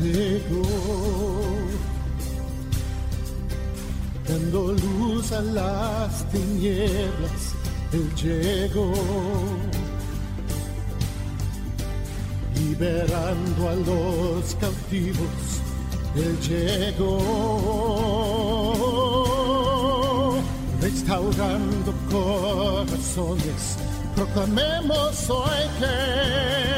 Llegó, dando luz a las tinieblas. Él llegó, liberando a los cautivos. Él llegó, restaurando corazones. Proclamemos hoy que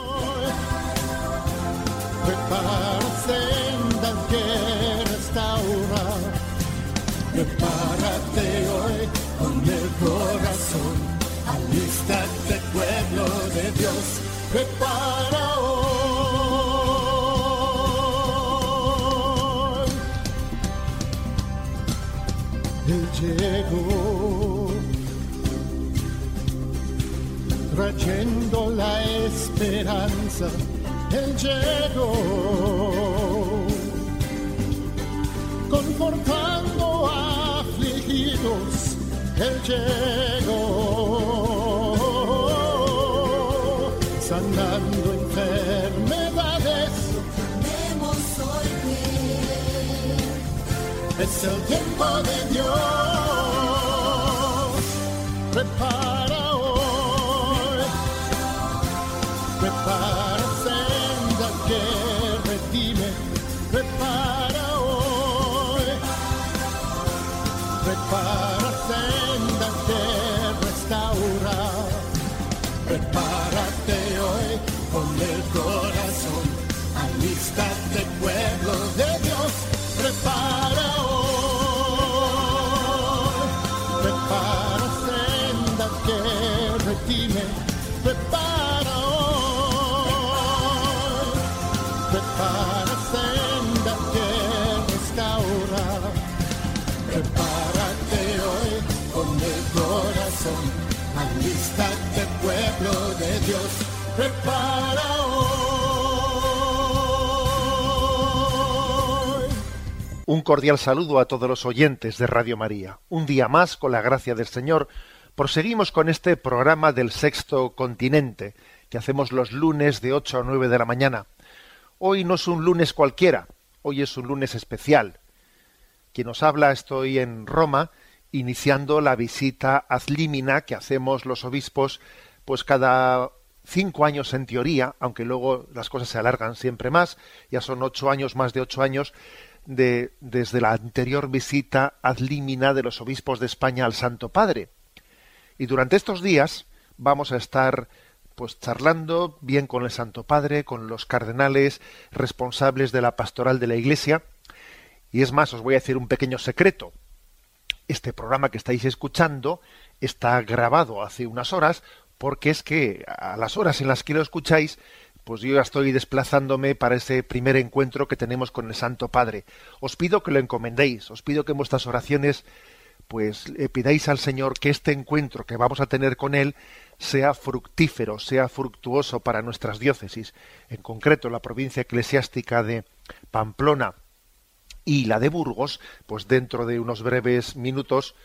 Trayendo la esperanza. Él llegó confortando afligidos. Él llegó sanando enfermedades. Es el tiempo de Dios. Un cordial saludo a todos los oyentes de Radio María. Un día más, con la gracia del Señor, proseguimos con este programa del Sexto Continente, que hacemos los lunes de 8 a 9 de la mañana. Hoy no es un lunes cualquiera, hoy es un lunes especial. Quien nos habla, estoy en Roma, iniciando la visita ad limina que hacemos los obispos, pues cada cinco años en teoría, aunque luego las cosas se alargan siempre más, ya son ocho años, más de ocho años, de, desde la anterior visita ad limina de los obispos de España al Santo Padre. Y durante estos días vamos a estar pues charlando bien con el Santo Padre, con los cardenales responsables de la pastoral de la Iglesia. Y es más, os voy a decir un pequeño secreto. Este programa que estáis escuchando está grabado hace unas horas porque es que a las horas en las que lo escucháis, pues yo ya estoy desplazándome para ese primer encuentro que tenemos con el Santo Padre. Os pido que lo encomendéis, os pido que en vuestras oraciones pues le pidáis al Señor que este encuentro que vamos a tener con Él sea fructífero, sea fructuoso para nuestras diócesis, en concreto la provincia eclesiástica de Pamplona y la de Burgos, pues dentro de unos breves minutos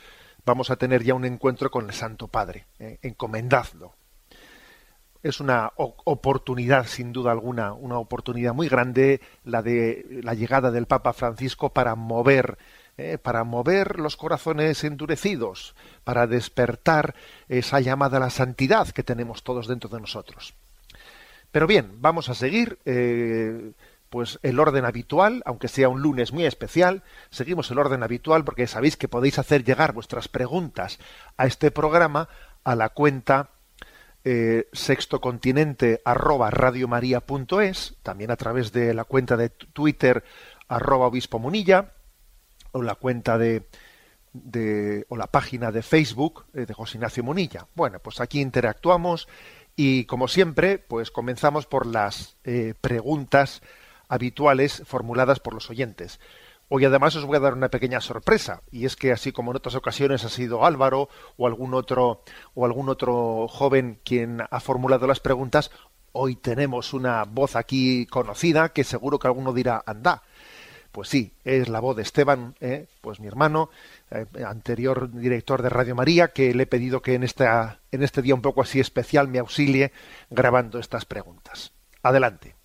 vamos a tener ya un encuentro con el Santo Padre. ¿eh? Encomendadlo. Es una oportunidad, sin duda alguna, una oportunidad muy grande la de la llegada del Papa Francisco para mover eh, para mover los corazones endurecidos, para despertar esa llamada a la santidad que tenemos todos dentro de nosotros. Pero bien, vamos a seguir eh, pues el orden habitual, aunque sea un lunes muy especial, seguimos el orden habitual porque sabéis que podéis hacer llegar vuestras preguntas a este programa a la cuenta eh, sextocontinente arroba radiomaria.es, también a través de la cuenta de Twitter arroba obispo munilla, o la cuenta de, o la página de Facebook eh, de José Ignacio Munilla. Bueno, pues aquí interactuamos y como siempre, pues comenzamos por las eh, preguntas habituales formuladas por los oyentes. Hoy además os voy a dar una pequeña sorpresa y es que así como en otras ocasiones ha sido Álvaro o algún otro o algún otro joven quien ha formulado las preguntas, hoy tenemos una voz aquí conocida que seguro que alguno dirá, anda. Pues sí, es la voz de Esteban, ¿eh? pues mi hermano, eh, anterior director de Radio María, que le he pedido que en, esta, en este día un poco así especial me auxilie grabando estas preguntas. Adelante.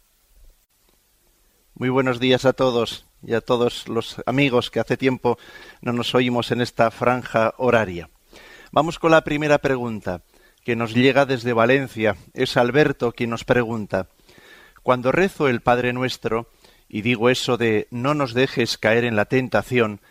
Muy buenos días a todos y a todos los amigos que hace tiempo no nos oímos en esta franja horaria. Vamos con la primera pregunta, que nos llega desde Valencia. Es Alberto quien nos pregunta, cuando rezo el Padre Nuestro, y digo eso de no nos dejes caer en la tentación,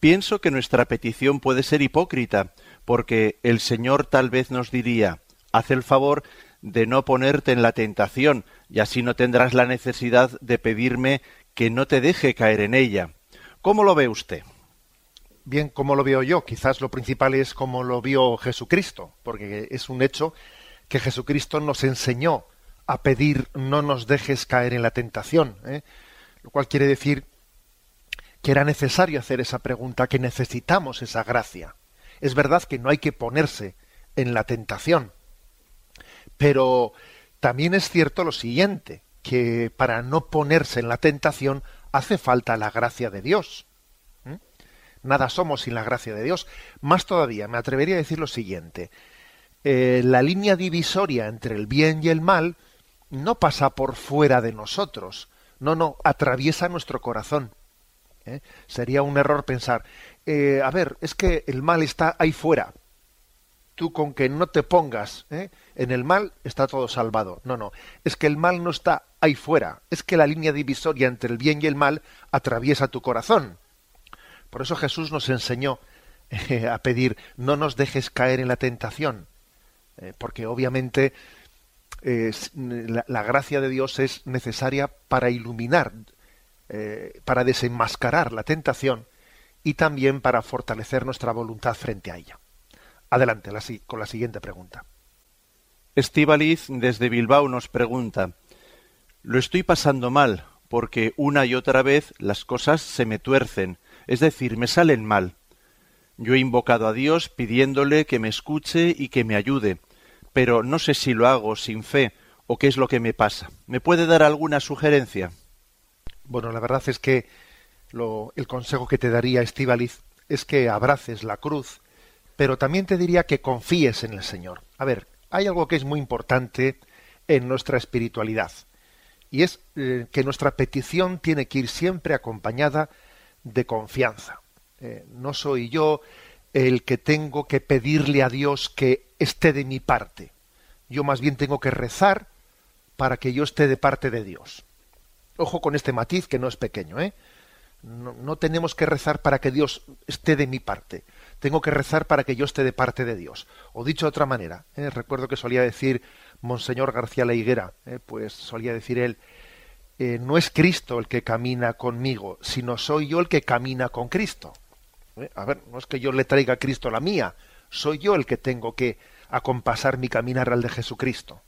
pienso que nuestra petición puede ser hipócrita, porque el Señor tal vez nos diría, haz el favor de no ponerte en la tentación, y así no tendrás la necesidad de pedirme que no te deje caer en ella. ¿Cómo lo ve usted? Bien, ¿cómo lo veo yo? Quizás lo principal es cómo lo vio Jesucristo, porque es un hecho que Jesucristo nos enseñó a pedir no nos dejes caer en la tentación, ¿eh? lo cual quiere decir que era necesario hacer esa pregunta, que necesitamos esa gracia. Es verdad que no hay que ponerse en la tentación, pero también es cierto lo siguiente, que para no ponerse en la tentación hace falta la gracia de Dios. Nada somos sin la gracia de Dios. Más todavía, me atrevería a decir lo siguiente. Eh, la línea divisoria entre el bien y el mal no pasa por fuera de nosotros, no, no, atraviesa nuestro corazón. ¿eh? Sería un error pensar, eh, a ver, es que el mal está ahí fuera, tú con que no te pongas en el mal está todo salvado. No, no, es que el mal no está ahí fuera, es que la línea divisoria entre el bien y el mal atraviesa tu corazón. Por eso Jesús nos enseñó eh, a pedir, no nos dejes caer en la tentación, eh, porque obviamente la, la, gracia de Dios es necesaria para iluminar, para desenmascarar la tentación y también para fortalecer nuestra voluntad frente a ella. Adelante con la siguiente pregunta. Estíbaliz desde Bilbao nos pregunta Lo estoy pasando mal porque una y otra vez las cosas se me tuercen, es decir, me salen mal. Yo he invocado a Dios pidiéndole que me escuche y que me ayude, pero no sé si lo hago sin fe o qué es lo que me pasa. ¿Me puede dar alguna sugerencia? Bueno, la verdad es que lo, el consejo que te daría Estíbaliz es que abraces la cruz pero también te diría que confíes en el Señor. A ver, hay algo que es muy importante en nuestra espiritualidad, y es eh, que nuestra petición tiene que ir siempre acompañada de confianza. Eh, no soy yo el que tengo que pedirle a Dios que esté de mi parte. Yo más bien tengo que rezar para que yo esté de parte de Dios. Ojo con este matiz que no es pequeño, ¿eh? no tenemos que rezar para que Dios esté de mi parte tengo que rezar para que yo esté de parte de Dios. O dicho de otra manera, ¿eh? recuerdo que solía decir Monseñor García La Higuera, ¿eh? pues solía decir él, eh, no es Cristo el que camina conmigo, sino soy yo el que camina con Cristo. A ver, no es que yo le traiga a Cristo la mía, soy yo el que tengo que acompasar mi caminar al de Jesucristo.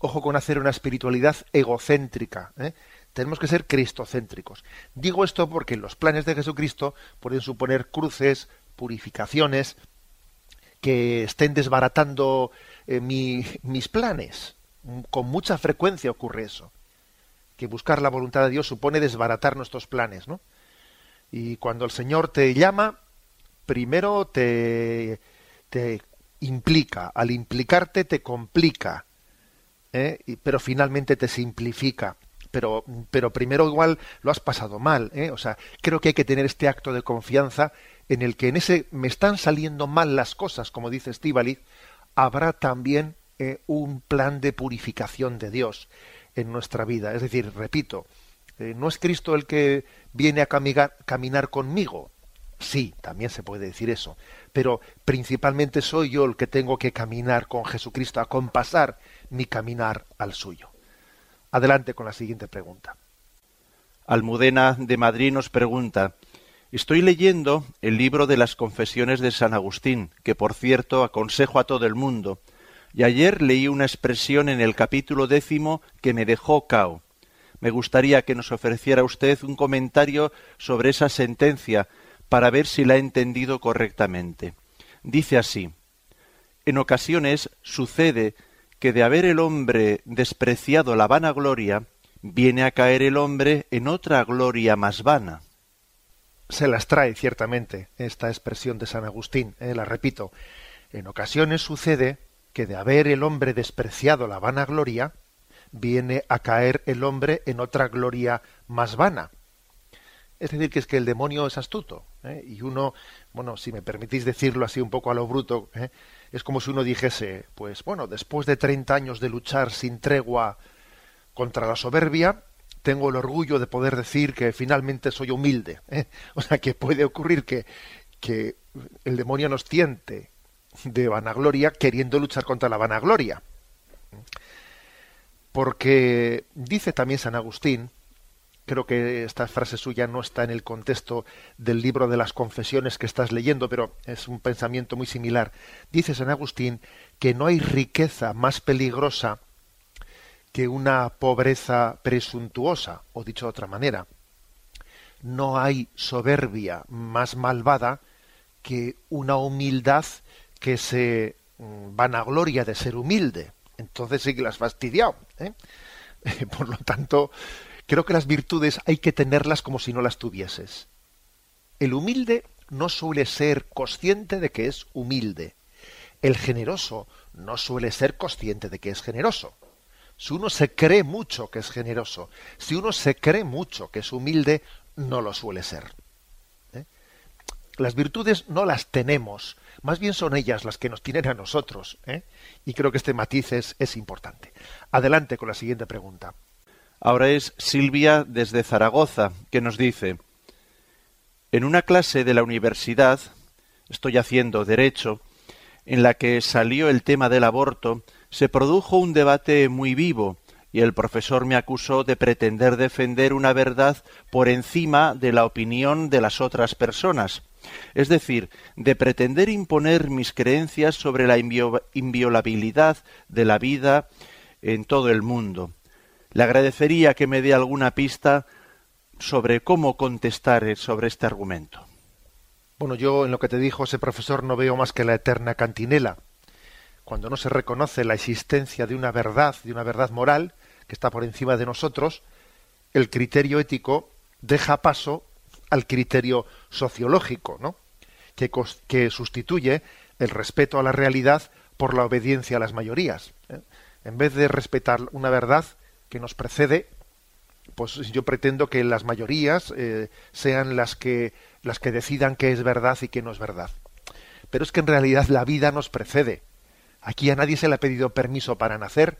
Ojo con hacer una espiritualidad egocéntrica. Tenemos que ser cristocéntricos. Digo esto porque los planes de Jesucristo pueden suponer cruces, purificaciones que estén desbaratando eh, mis planes. Con mucha frecuencia ocurre eso. Que buscar la voluntad de Dios supone desbaratar nuestros planes, ¿no? Y cuando el Señor te llama, primero te, te implica, al implicarte te complica, ¿eh? pero finalmente te simplifica. Pero, pero primero igual lo has pasado mal, ¿eh? o sea, creo que hay que tener este acto de confianza en el que en ese me están saliendo mal las cosas, como dice Estíbaliz, habrá también eh, un plan de purificación de Dios en nuestra vida. Es decir, repito, eh, no es Cristo el que viene a caminar, conmigo. Sí, también se puede decir eso, pero principalmente soy yo el que tengo que caminar con Jesucristo, a compasar mi caminar al suyo. Adelante con la siguiente pregunta. Almudena de Madrid nos pregunta Estoy leyendo el libro de las confesiones de San Agustín, que por cierto aconsejo a todo el mundo, y ayer leí una expresión en el capítulo décimo que me dejó cao. Me gustaría que nos ofreciera usted un comentario sobre esa sentencia para ver si la he entendido correctamente. Dice así En ocasiones sucede que de haber el hombre despreciado la vanagloria, viene a caer el hombre en otra gloria más vana. Se las trae ciertamente esta expresión de San Agustín, eh, la repito. En ocasiones sucede que de haber el hombre despreciado la vanagloria, viene a caer el hombre en otra gloria más vana. Es decir, que es que el demonio es astuto. ¿eh? Y uno, bueno, si me permitís decirlo así un poco a lo bruto, ¿eh? es como si uno dijese, pues bueno, después de 30 años de luchar sin tregua contra la soberbia, tengo el orgullo de poder decir que finalmente soy humilde. ¿eh? O sea, que puede ocurrir que, que el demonio nos tiente de vanagloria queriendo luchar contra la vanagloria. Porque dice también San Agustín, creo que esta frase suya no está en el contexto del libro de las confesiones que estás leyendo, pero es un pensamiento muy similar. Dice San Agustín que no hay riqueza más peligrosa que una pobreza presuntuosa, o dicho de otra manera, no hay soberbia más malvada que una humildad que se mm, vanagloria de ser humilde. Entonces sí que las has fastidiado. ¿eh? Por lo tanto, Creo que las virtudes hay que tenerlas como si no las tuvieses. El humilde no suele ser consciente de que es humilde. El generoso no suele ser consciente de que es generoso. Si uno se cree mucho que es generoso, si uno se cree mucho que es humilde, no lo suele ser. ¿eh? Las virtudes no las tenemos, más bien son ellas las que nos tienen a nosotros. ¿eh? Y creo que este matiz es importante. Adelante con la siguiente pregunta. Ahora es Silvia desde Zaragoza, que nos dice, en una clase de la universidad, estoy haciendo derecho, en la que salió el tema del aborto, se produjo un debate muy vivo, y el profesor me acusó de pretender defender una verdad por encima de la opinión de las otras personas, es decir, de pretender imponer mis creencias sobre la inviolabilidad de la vida en todo el mundo. Le agradecería que me dé alguna pista sobre cómo contestar sobre este argumento. Bueno, yo en lo que te dijo ese profesor no veo más que la eterna cantinela. Cuando no se reconoce la existencia de una verdad, de una verdad moral, que está por encima de nosotros, el criterio ético deja paso al criterio sociológico, ¿no? que, sustituye el respeto a la realidad por la obediencia a las mayorías. ¿eh? En vez de respetar una verdad, que nos precede, pues yo pretendo que las mayorías eh, sean las que las que decidan qué es verdad y qué no es verdad. Pero es que en realidad la vida nos precede. Aquí a nadie se le ha pedido permiso para nacer.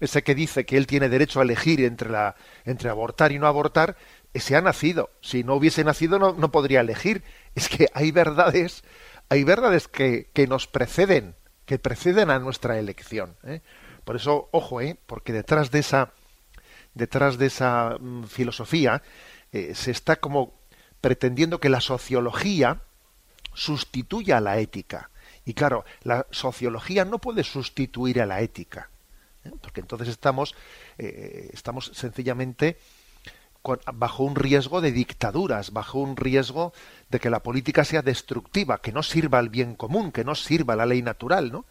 Ese que dice que él tiene derecho a elegir entre la entre abortar y no abortar, ese ha nacido. Si no hubiese nacido no, podría elegir. Es que hay verdades, hay verdades que, que nos preceden, que preceden a nuestra elección. ¿eh? Por eso, ojo, ¿eh? porque detrás de esa, detrás de esa mm, filosofía eh, se está como pretendiendo que la sociología sustituya a la ética. Y claro, la sociología no puede sustituir a la ética, ¿eh? porque entonces estamos, eh, estamos sencillamente bajo un riesgo de dictaduras, bajo un riesgo de que la política sea destructiva, que no sirva al bien común, que no sirva a la ley natural, ¿no?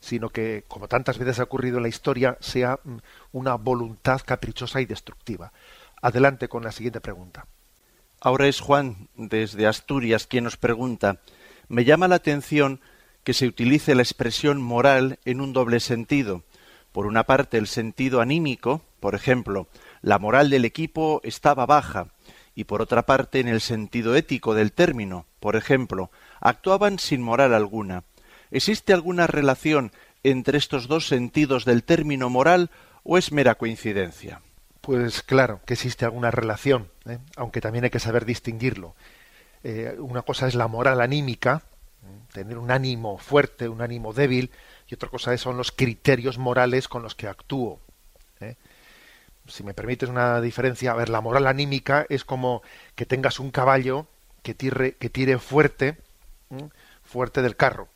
sino que, como tantas veces ha ocurrido en la historia, sea mm, una voluntad caprichosa y destructiva. Adelante con la siguiente pregunta. Ahora es Juan, desde Asturias, quien nos pregunta Me llama la atención que se utilice la expresión moral en un doble sentido. Por una parte, el sentido anímico, por ejemplo, la moral del equipo estaba baja, y por otra parte, en el sentido ético del término, por ejemplo, actuaban sin moral alguna. ¿Existe alguna relación entre estos dos sentidos del término moral o es mera coincidencia? Pues claro que existe alguna relación, ¿eh? aunque también hay que saber distinguirlo. Eh, una cosa es la moral anímica, tener un ánimo fuerte, un ánimo débil, y otra cosa son los criterios morales con los que actúo. ¿eh? Si me permites una diferencia, a ver, la moral anímica es como que tengas un caballo que tire, que tire fuerte, fuerte del carro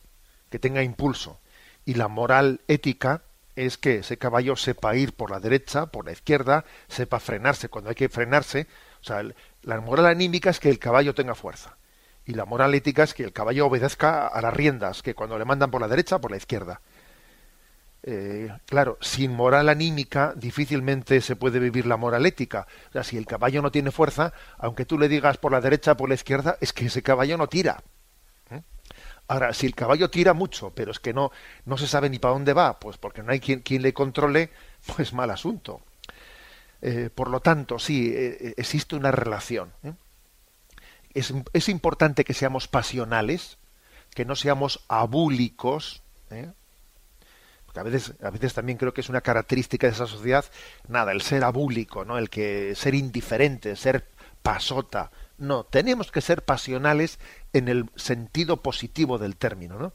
que tenga impulso. Y la moral ética es que ese caballo sepa ir por la derecha, por la izquierda, sepa frenarse cuando hay que frenarse. O sea, la moral anímica es que el caballo tenga fuerza. Y la moral ética es que el caballo obedezca a las riendas, que cuando le mandan por la derecha, por la izquierda. eh, claro, sin moral anímica difícilmente se puede vivir la moral ética. O sea, si el caballo no tiene fuerza, aunque tú le digas por la derecha, por la izquierda, es que ese caballo no tira. ¿eh? Ahora, si el caballo tira mucho, pero es que no, no se sabe ni para dónde va, pues porque no hay quien, quien le controle, pues mal asunto. Eh, por lo tanto, sí, existe una relación. Es, es, importante que seamos pasionales, que no seamos abúlicos, ¿eh? a veces, a veces también creo que es una característica de esa sociedad, nada, el ser abúlico, ¿no? El que ser indiferente, ser pasota. No, tenemos que ser pasionales en el sentido positivo del término, ¿no?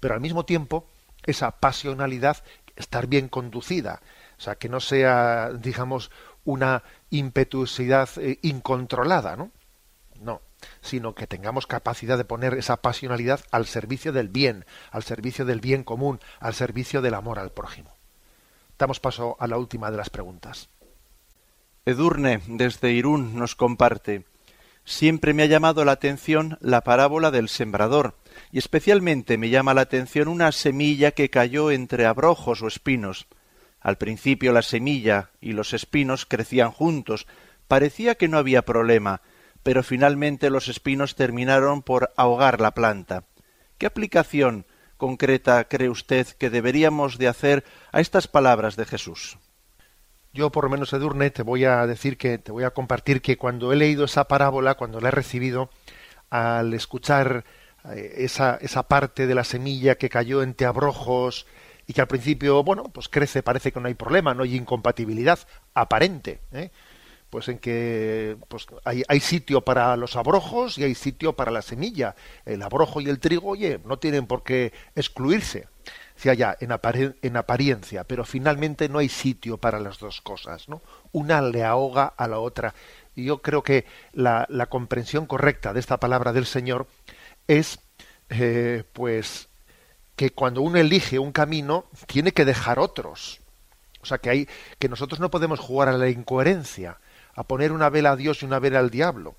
Pero al mismo tiempo, esa pasionalidad estar bien conducida, o sea, que no sea, digamos, una impetuosidad eh, incontrolada, ¿no? No, sino que tengamos capacidad de poner esa pasionalidad al servicio del bien, al servicio del bien común, al servicio del amor al prójimo. Damos paso a la última de las preguntas. Edurne, desde Irún, nos comparte. Siempre me ha llamado la atención la parábola del sembrador, y especialmente me llama la atención una semilla que cayó entre abrojos o espinos. Al principio la semilla y los espinos crecían juntos, parecía que no había problema, pero finalmente los espinos terminaron por ahogar la planta. ¿Qué aplicación concreta cree usted que deberíamos de hacer a estas palabras de Jesús? Yo, por lo menos, Edurne, te voy a decir que, te voy a compartir que cuando he leído esa parábola, cuando la he recibido, al escuchar eh, esa, esa parte de la semilla que cayó entre abrojos y que al principio, bueno, pues crece, parece que no hay problema, no hay incompatibilidad aparente. ¿eh? Pues en que pues hay, hay, sitio para los abrojos y hay sitio para la semilla. El abrojo y el trigo, oye, no tienen por qué excluirse, si allá en, en apariencia, pero finalmente no hay sitio para las dos cosas, ¿no? Una le ahoga a la otra. Y yo creo que la, la comprensión correcta de esta palabra del Señor es, eh, pues, que cuando uno elige un camino, tiene que dejar otros. O sea, que hay, que nosotros no podemos jugar a la incoherencia a poner una vela a Dios y una vela al diablo,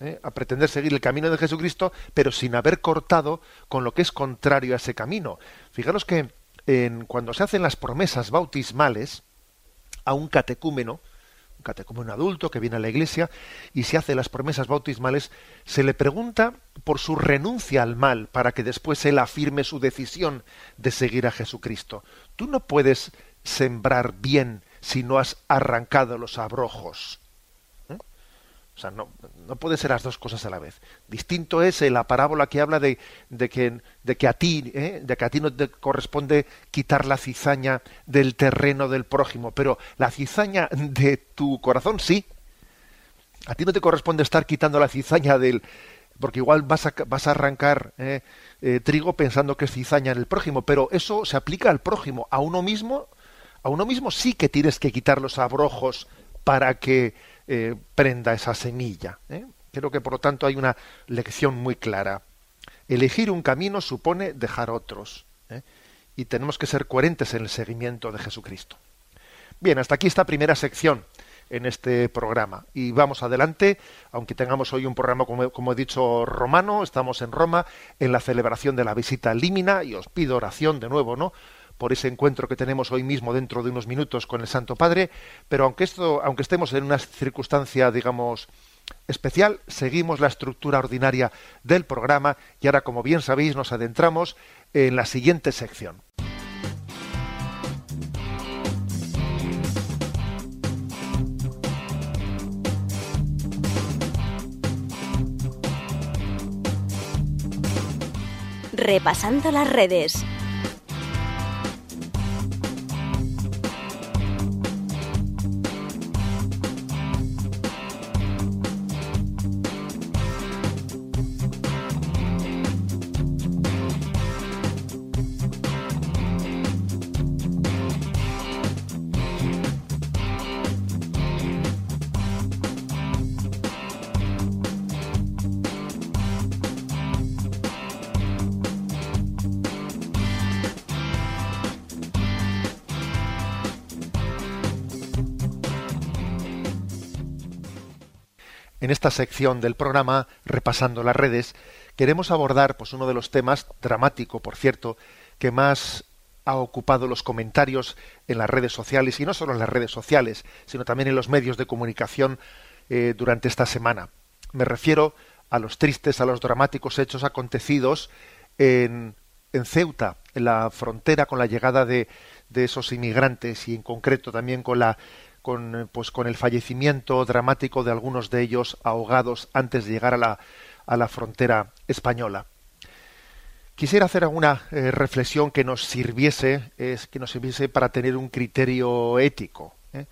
¿eh? a pretender seguir el camino de Jesucristo, pero sin haber cortado con lo que es contrario a ese camino. Fijaros que en, cuando se hacen las promesas bautismales a un catecúmeno, un catecúmeno adulto que viene a la iglesia y se hace las promesas bautismales, se le pregunta por su renuncia al mal para que después él afirme su decisión de seguir a Jesucristo. Tú no puedes sembrar bien si no has arrancado los abrojos. ¿Eh? O sea, no, no puede ser las dos cosas a la vez. Distinto es eh, la parábola que habla de, de, que, de que a ti, ¿eh? de que a ti no te corresponde quitar la cizaña del terreno del prójimo, pero la cizaña de tu corazón sí. A ti no te corresponde estar quitando la cizaña del, porque igual vas a, vas a arrancar trigo pensando que es cizaña en el prójimo, pero eso se aplica al prójimo, a uno mismo a uno mismo sí que tienes que quitar los abrojos para que eh, prenda esa semilla. ¿eh? Creo que por lo tanto hay una lección muy clara. Elegir un camino supone dejar otros. ¿eh? Y tenemos que ser coherentes en el seguimiento de Jesucristo. Bien, hasta aquí esta primera sección en este programa. Y vamos adelante, aunque tengamos hoy un programa, como, como, he dicho, romano, estamos en Roma, en la celebración de la visita límina, y os pido oración de nuevo, ¿no? Por ese encuentro que tenemos hoy mismo dentro de unos minutos con el Santo Padre, pero aunque esto, aunque estemos en una circunstancia, digamos, especial, seguimos la estructura ordinaria del programa y ahora, como bien sabéis, nos adentramos en la siguiente sección. Repasando las redes. Esta sección del programa, repasando las redes, queremos abordar pues, uno de los temas, dramático por cierto, que más ha ocupado los comentarios en las redes sociales, y no solo en las redes sociales, sino también en los medios de comunicación eh, durante esta semana. Me refiero a los tristes, a los dramáticos hechos acontecidos en, Ceuta, en la frontera con la llegada de esos inmigrantes y en concreto también con la con, pues, con el fallecimiento dramático de algunos de ellos ahogados antes de llegar a la, a la frontera española. Quisiera hacer alguna eh, reflexión que nos sirviese, es, que nos sirviese para tener un criterio ético, ¿eh?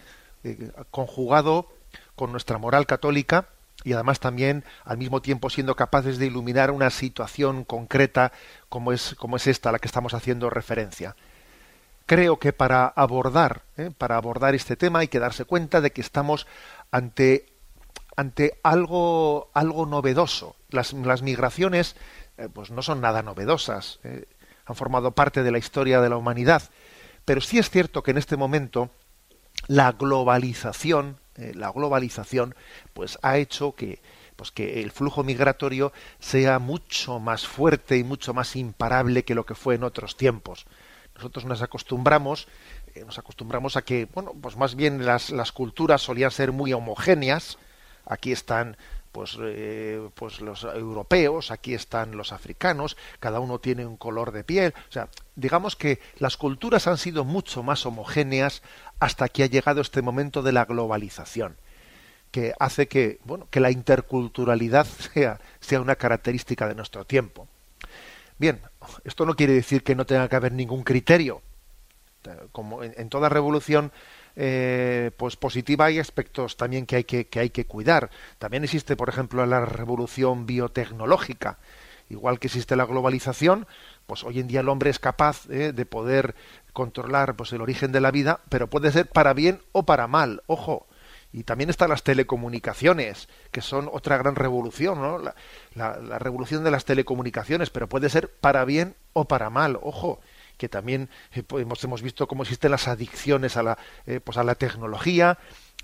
Eh, conjugado con nuestra moral católica y además también al mismo tiempo siendo capaces de iluminar una situación concreta como es, como es esta a la que estamos haciendo referencia creo que para abordar, ¿eh? para abordar este tema hay que darse cuenta de que estamos ante, ante algo, algo novedoso. Las, las migraciones eh, pues no son nada novedosas, ¿eh? han formado parte de la historia de la humanidad. Pero sí es cierto que en este momento la globalización, la globalización, pues ha hecho que, pues que el flujo migratorio sea mucho más fuerte y mucho más imparable que lo que fue en otros tiempos nosotros nos acostumbramos eh, nos acostumbramos a que bueno pues más bien las, culturas solían ser muy homogéneas. Aquí están pues eh, pues los europeos aquí están los africanos cada uno tiene un color de piel. O sea digamos que las culturas han sido mucho más homogéneas hasta que ha llegado este momento de la globalización que hace que bueno que la interculturalidad sea sea una característica de nuestro tiempo Bien, esto no quiere decir que no tenga que haber ningún criterio. Como en, toda revolución eh, pues positiva hay aspectos también que hay que, que hay que cuidar. También existe, por ejemplo, la revolución biotecnológica. Igual que existe la globalización, pues hoy en día el hombre es capaz eh, de poder controlar pues el origen de la vida, pero puede ser para bien o para mal. Ojo, y también están las telecomunicaciones, que son otra gran revolución, ¿no? La, revolución de las telecomunicaciones, pero puede ser para bien o para mal. Ojo, que también eh, hemos, hemos, visto cómo existen las adicciones a la, eh, pues a la tecnología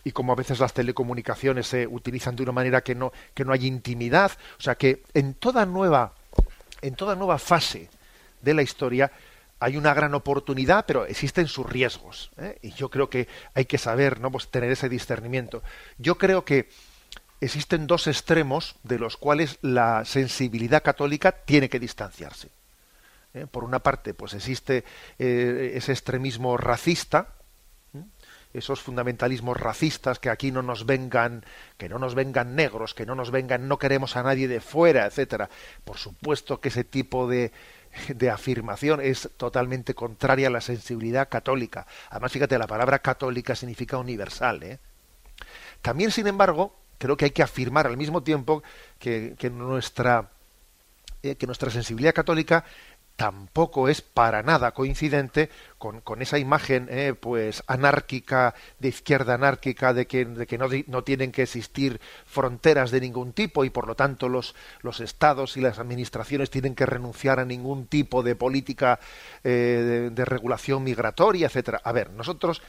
y cómo a veces las telecomunicaciones se utilizan de una manera que no, que no hay intimidad. O sea que en toda nueva, en toda nueva fase de la historia hay una gran oportunidad, pero existen sus riesgos. ¿eh? Y yo creo que hay que saber, ¿no? Pues tener ese discernimiento. Yo creo que existen dos extremos de los cuales la sensibilidad católica tiene que distanciarse. ¿eh? Por una parte, pues existe eh, ese extremismo racista, esos fundamentalismos racistas que aquí no nos vengan, que no nos vengan negros, que no nos vengan, no queremos a nadie de fuera, etcétera. Por supuesto que ese tipo de, de afirmación es totalmente contraria a la sensibilidad católica. Además, fíjate, la palabra católica significa universal. ¿eh? También, sin embargo, creo que hay que afirmar al mismo tiempo que, nuestra, eh, que nuestra sensibilidad católica tampoco es para nada coincidente con, con esa imagen eh, pues anárquica de izquierda anárquica de que, de que no, no, tienen que existir fronteras de ningún tipo y por lo tanto los, los estados y las administraciones tienen que renunciar a ningún tipo de política eh, de, regulación migratoria etcétera. A ver nosotros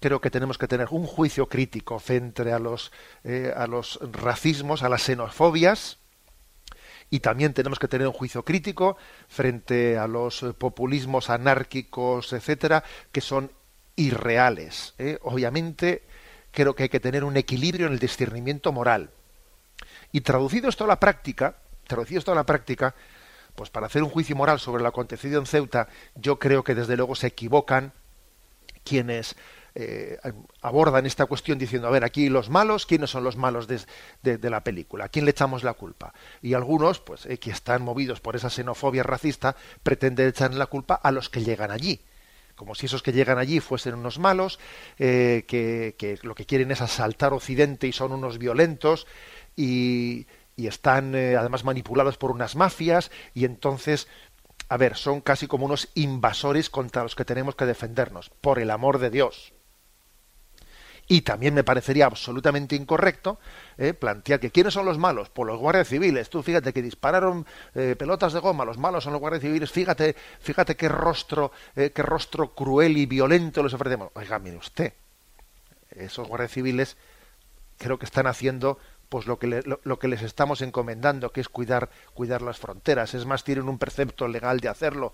creo que tenemos que tener un juicio crítico frente a los eh, a los racismos a las xenofobias y también tenemos que tener un juicio crítico frente a los eh, populismos anárquicos, etcétera, que son irreales. ¿eh? Obviamente, creo que hay que tener un equilibrio en el discernimiento moral. Y traducido esto a la práctica, traducido esto a la práctica, pues para hacer un juicio moral sobre lo acontecido en Ceuta, yo creo que desde luego se equivocan quienes eh, abordan esta cuestión diciendo, a ver, aquí los malos, ¿quiénes son los malos de, la película? ¿A quién le echamos la culpa? Y algunos, pues, eh, que están movidos por esa xenofobia racista, pretenden echar la culpa a los que llegan allí como si esos que llegan allí fuesen unos malos, eh, que, lo que quieren es asaltar Occidente y son unos violentos y, están además manipulados por unas mafias y entonces, a ver, son casi como unos invasores contra los que tenemos que defendernos, por el amor de Dios. Y también me parecería absolutamente incorrecto eh, plantear que quiénes son los malos, pues los guardias civiles. Tú fíjate que dispararon eh, pelotas de goma, los malos son los guardias civiles. Fíjate, fíjate qué rostro, eh, qué rostro cruel y violento les ofrecemos. Oiga, mire usted, esos guardias civiles creo que están haciendo pues lo que, lo, que les estamos encomendando, que es cuidar, cuidar las fronteras. Es más, tienen un precepto legal de hacerlo,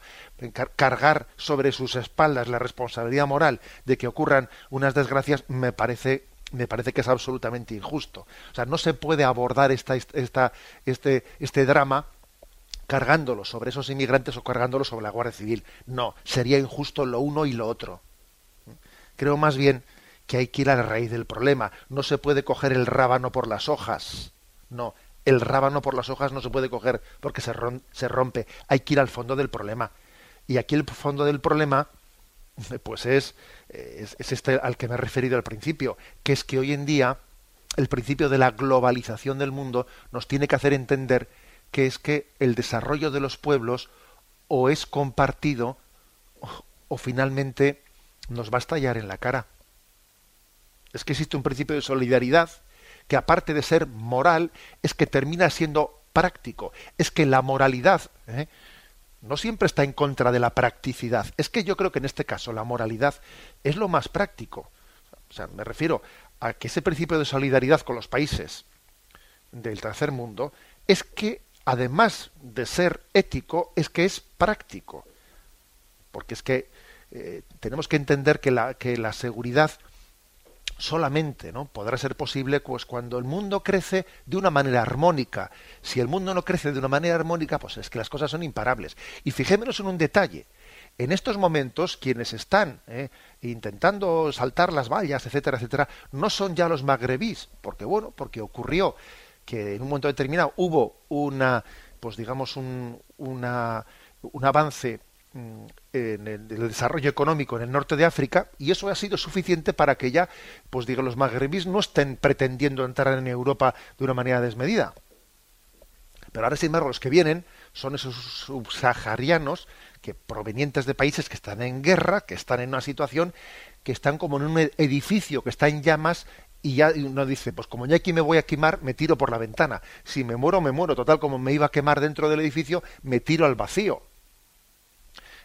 cargar sobre sus espaldas la responsabilidad moral de que ocurran unas desgracias, me parece me parece que es absolutamente injusto. O sea, no se puede abordar esta, esta, este, este drama cargándolo sobre esos inmigrantes o cargándolo sobre la Guardia Civil. No, sería injusto lo uno y lo otro. Creo más bien que hay que ir a la raíz del problema. No se puede coger el rábano por las hojas. No, el rábano por las hojas no se puede coger porque se, rompe. Hay que ir al fondo del problema. Y aquí el fondo del problema, pues es, es, es este al que me he referido al principio, que es que hoy en día el principio de la globalización del mundo nos tiene que hacer entender que es que el desarrollo de los pueblos o es compartido o, finalmente nos va a estallar en la cara. Es que existe un principio de solidaridad que aparte de ser moral, es que termina siendo práctico. Es que la moralidad ¿eh? no siempre está en contra de la practicidad. Es que yo creo que en este caso la moralidad es lo más práctico. O sea, me refiero a que ese principio de solidaridad con los países del tercer mundo es que además de ser ético, es que es práctico. Porque es que eh, tenemos que entender que la, que la seguridad solamente ¿no? podrá ser posible pues, cuando el mundo crece de una manera armónica. Si el mundo no crece de una manera armónica, pues es que las cosas son imparables. Y fijémonos en un detalle. En estos momentos, quienes están eh, intentando saltar las vallas, etcétera, etcétera, no son ya los magrebís, porque bueno, porque ocurrió que en un momento determinado hubo una, pues digamos, un, un avance en el, desarrollo económico en el norte de África y eso ha sido suficiente para que ya, pues digo, los magrebíes no estén pretendiendo entrar en Europa de una manera desmedida. Pero ahora, sin embargo, los que vienen son esos subsaharianos que provenientes de países que están en guerra, que están en una situación, que están como en un edificio que está en llamas y ya uno dice, pues como ya aquí me voy a quemar, me tiro por la ventana. Si me muero, me muero. Total, como me iba a quemar dentro del edificio, me tiro al vacío.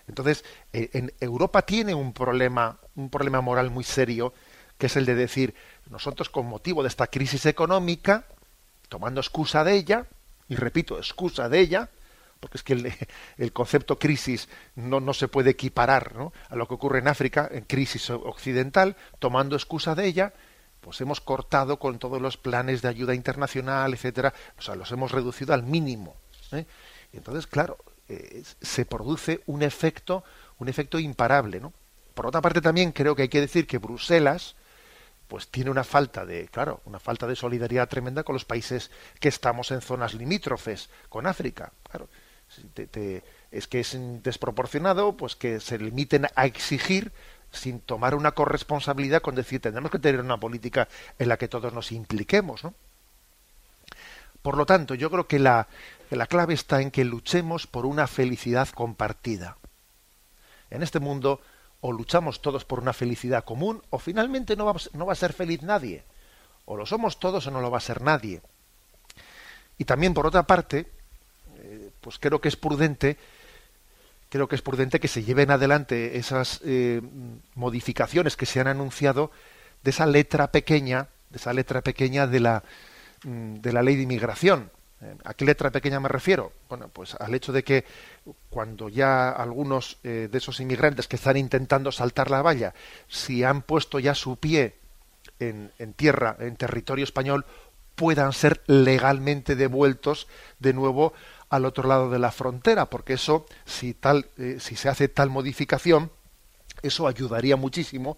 Entonces, eh, en Europa tiene un problema, un problema moral muy serio, que es el de decir, nosotros con motivo de esta crisis económica, tomando excusa de ella, y repito, excusa de ella, porque es que el, concepto crisis no, no, se puede equiparar a lo que ocurre en África, en crisis occidental, tomando excusa de ella, pues hemos cortado con todos los planes de ayuda internacional, etcétera, o sea, los hemos reducido al mínimo. ¿eh? Y entonces, claro, eh, se produce un efecto, un efecto imparable, ¿no? Por otra parte, también creo que hay que decir que Bruselas, pues tiene una falta de, claro, una falta de solidaridad tremenda con los países que estamos en zonas limítrofes con África. Claro, es que es desproporcionado, pues que se limiten a exigir sin tomar una corresponsabilidad con decir tenemos que tener una política en la que todos nos impliquemos, ¿no? Por lo tanto, yo creo que la, la clave está en que luchemos por una felicidad compartida. En este mundo o luchamos todos por una felicidad común o finalmente no va, no va a ser feliz nadie. O lo somos todos o no lo va a ser nadie. Y también, por otra parte, eh, pues creo que es prudente creo que es prudente que se lleven adelante esas eh, modificaciones que se han anunciado de esa letra pequeña, de esa letra pequeña de la, de la ley de inmigración. Eh, ¿A qué letra pequeña me refiero? Bueno, pues al hecho de que cuando ya algunos eh, de esos inmigrantes que están intentando saltar la valla, si han puesto ya su pie en, en tierra, en territorio español, puedan ser legalmente devueltos de nuevo al otro lado de la frontera, porque eso, si, tal, eh, si se hace tal modificación, eso ayudaría muchísimo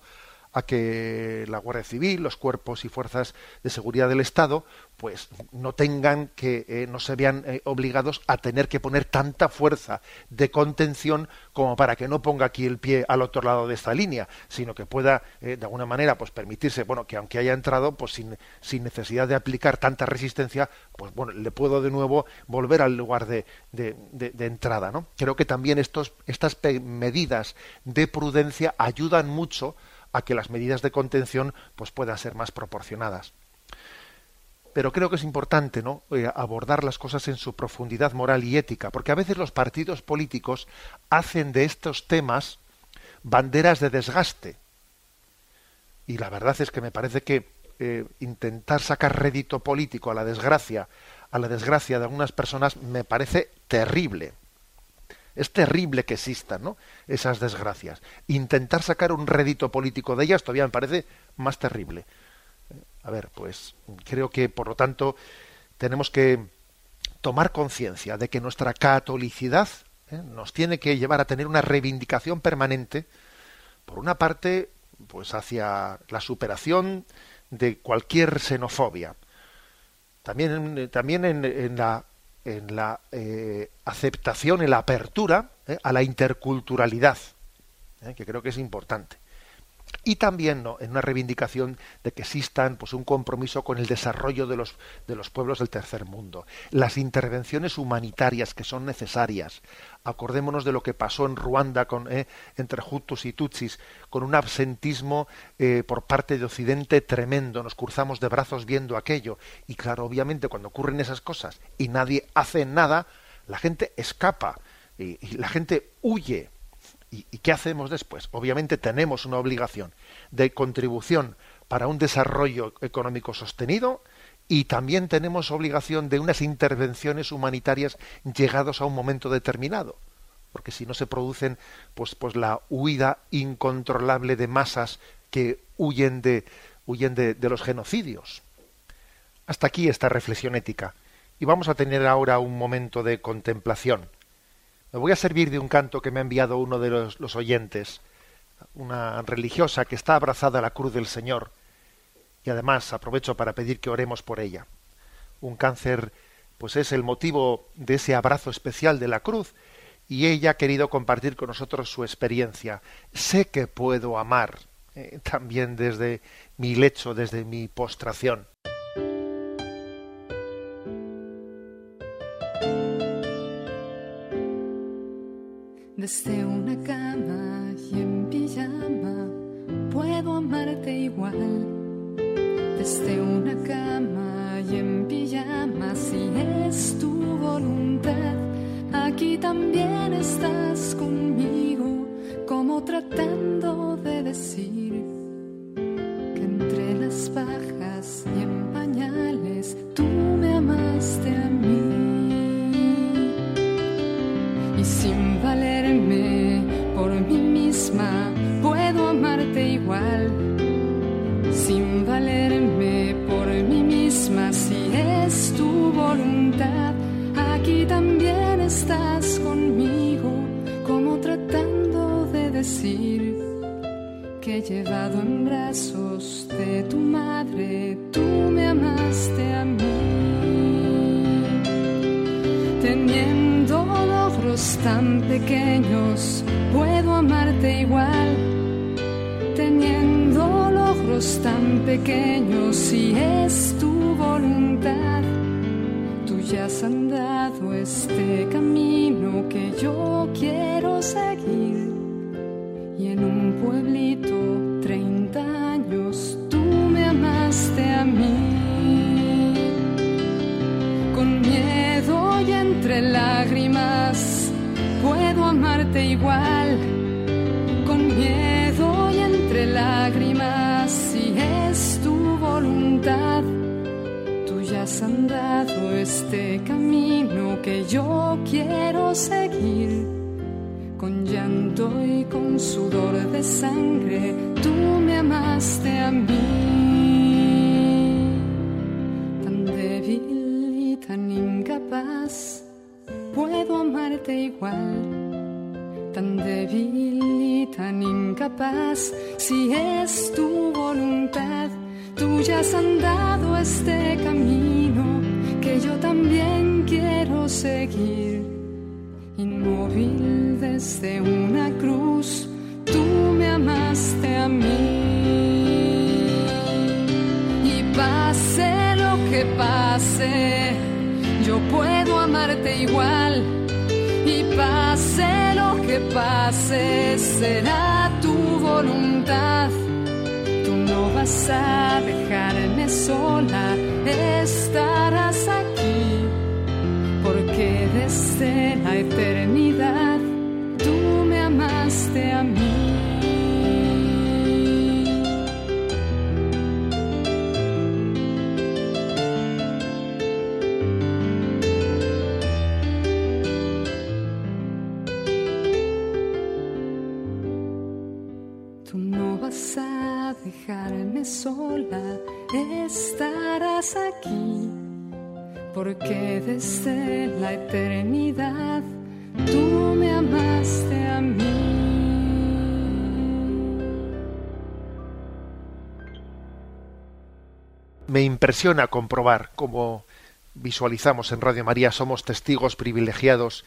a que la Guardia Civil, los cuerpos y fuerzas de seguridad del Estado, pues no tengan que, eh, no se vean eh, obligados a tener que poner tanta fuerza de contención como para que no ponga aquí el pie al otro lado de esta línea, sino que pueda eh, de alguna manera pues permitirse, bueno, que aunque haya entrado, pues sin, sin necesidad de aplicar tanta resistencia, pues bueno, le puedo de nuevo volver al lugar de, de, de entrada, ¿no? Creo que también estos, estas medidas de prudencia ayudan mucho a que las medidas de contención pues puedan ser más proporcionadas. Pero creo que es importante ¿no? Eh, abordar las cosas en su profundidad moral y ética, porque a veces los partidos políticos hacen de estos temas banderas de desgaste. Y la verdad es que me parece que eh, intentar sacar rédito político a la desgracia, a la desgracia de algunas personas, me parece terrible. Es terrible que existan ¿no? esas desgracias. Intentar sacar un rédito político de ellas todavía me parece más terrible. A ver, pues creo que por lo tanto tenemos que tomar conciencia de que nuestra catolicidad ¿eh? nos tiene que llevar a tener una reivindicación permanente, por una parte, pues hacia la superación de cualquier xenofobia, también, también en, la, en la eh, aceptación, en la apertura ¿eh? a la interculturalidad, que creo que es importante y también ¿no? en una reivindicación de que existan pues un compromiso con el desarrollo de los de los pueblos del tercer mundo. Las intervenciones humanitarias que son necesarias. Acordémonos de lo que pasó en Ruanda eh, entre Hutus y Tutsis con un absentismo eh, por parte de Occidente tremendo. Nos cruzamos de brazos viendo aquello. Y claro obviamente cuando ocurren esas cosas y nadie hace nada la gente escapa y la gente huye ¿Y, qué hacemos después? Obviamente tenemos una obligación de contribución para un desarrollo económico sostenido y también tenemos obligación de unas intervenciones humanitarias llegados a un momento determinado porque si no se producen pues pues la huida incontrolable de masas que huyen de huyen de, de, los genocidios. Hasta aquí esta reflexión ética. Y vamos a tener ahora un momento de contemplación me voy a servir de un canto que me ha enviado uno de los, oyentes, una religiosa que está abrazada a la cruz del Señor, y además aprovecho para pedir que oremos por ella. Un cáncer, pues es el motivo de ese abrazo especial de la cruz, y ella ha querido compartir con nosotros su experiencia. Sé que puedo amar, eh, también desde mi lecho, desde mi postración. Desde una cama y en pijama puedo amarte igual. Desde una cama y en pijama si es tu voluntad. Aquí también estás conmigo, como tratando de decir que entre las pajas y en pañales tú me amaste a mí. Puedo amarte igual. Sin valerme por mí misma, si es tu voluntad, aquí también estás conmigo, como tratando de decir que llevado en brazos de tu madre, tú me amaste a mí. Teniendo tan pequeños, amarte igual. Teniendo logros tan pequeños, si es tu voluntad, tú ya has andado este camino que yo quiero seguir. Y en un pueblito, 30 años, tú me amaste a mí. Con miedo y entre lágrimas puedo amarte igual, has andado este camino que yo quiero seguir, con llanto y con sudor de sangre, tú me amaste a mí, tan débil y tan incapaz puedo amarte igual, tan débil y tan incapaz, si es tu voluntad, tú ya has andado este camino que yo también quiero seguir, inmóvil desde una cruz, tú me amaste a mí. Y pase lo que pase, yo puedo amarte igual y pase lo que pase, será tu voluntad. Vas a dejarme sola, estarás aquí, porque desde la eternidad tú me amaste a mí. Estarás aquí, porque desde la eternidad tú me amaste a mí. Me impresiona comprobar cómo visualizamos en Radio María, somos testigos privilegiados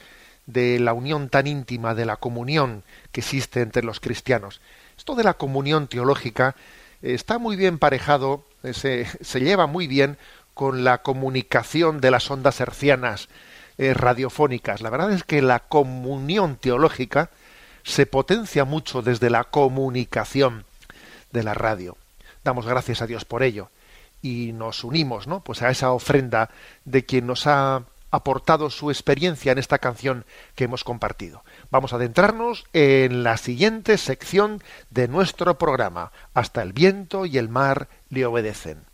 de la unión tan íntima, de la comunión que existe entre los cristianos. Esto de la comunión teológica está muy bien parejado, se, se lleva muy bien con la comunicación de las ondas hercianas eh, radiofónicas. La verdad es que la comunión teológica se potencia mucho desde la comunicación de la radio. Damos gracias a Dios por ello y nos unimos, ¿no? Pues a esa ofrenda de quien nos ha aportado su experiencia en esta canción que hemos compartido. Vamos a adentrarnos en la siguiente sección de nuestro programa. Hasta el viento y el mar le obedecen.